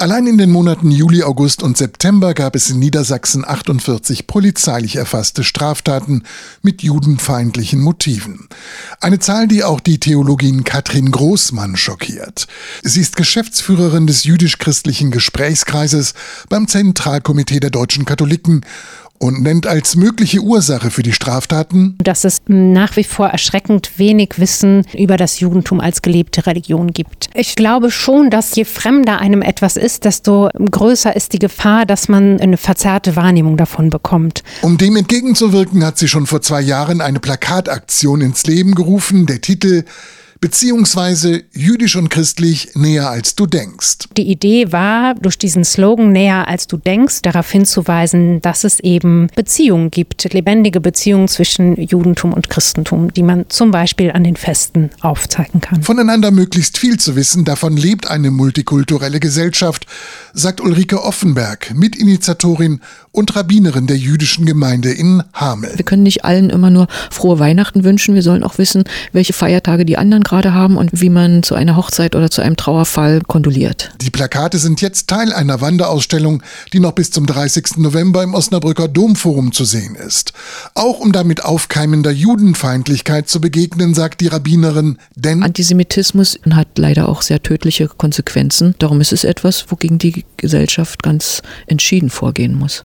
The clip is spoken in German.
Allein in den Monaten Juli, August und September gab es in Niedersachsen 48 polizeilich erfasste Straftaten mit judenfeindlichen Motiven. Eine Zahl, die auch die Theologin Katrin Großmann schockiert. Sie ist Geschäftsführerin des jüdisch-christlichen Gesprächskreises beim Zentralkomitee der deutschen Katholiken und nennt als mögliche Ursache für die Straftaten, dass es nach wie vor erschreckend wenig Wissen über das Judentum als gelebte Religion gibt. Ich glaube schon, dass je fremder einem etwas ist, desto größer ist die Gefahr, dass man eine verzerrte Wahrnehmung davon bekommt. Um dem entgegenzuwirken, hat sie schon vor zwei Jahren eine Plakataktion ins Leben gerufen. Der Titel beziehungsweise jüdisch und christlich näher als du denkst. Die Idee war, durch diesen Slogan näher als du denkst, darauf hinzuweisen, dass es eben Beziehungen gibt, lebendige Beziehungen zwischen Judentum und Christentum, die man zum Beispiel an den Festen aufzeigen kann. Voneinander möglichst viel zu wissen, davon lebt eine multikulturelle Gesellschaft, sagt Ulrike Offenberg, Mitinitiatorin und Rabbinerin der jüdischen Gemeinde in Hamel. Wir können nicht allen immer nur frohe Weihnachten wünschen, wir sollen auch wissen, welche Feiertage die anderen gerade haben und wie man zu einer Hochzeit oder zu einem Trauerfall kondoliert. Die Plakate sind jetzt Teil einer Wanderausstellung, die noch bis zum 30. November im Osnabrücker Domforum zu sehen ist. Auch um damit aufkeimender Judenfeindlichkeit zu begegnen, sagt die Rabbinerin, denn Antisemitismus hat leider auch sehr tödliche Konsequenzen. Darum ist es etwas, wogegen die Gesellschaft ganz entschieden vorgehen muss.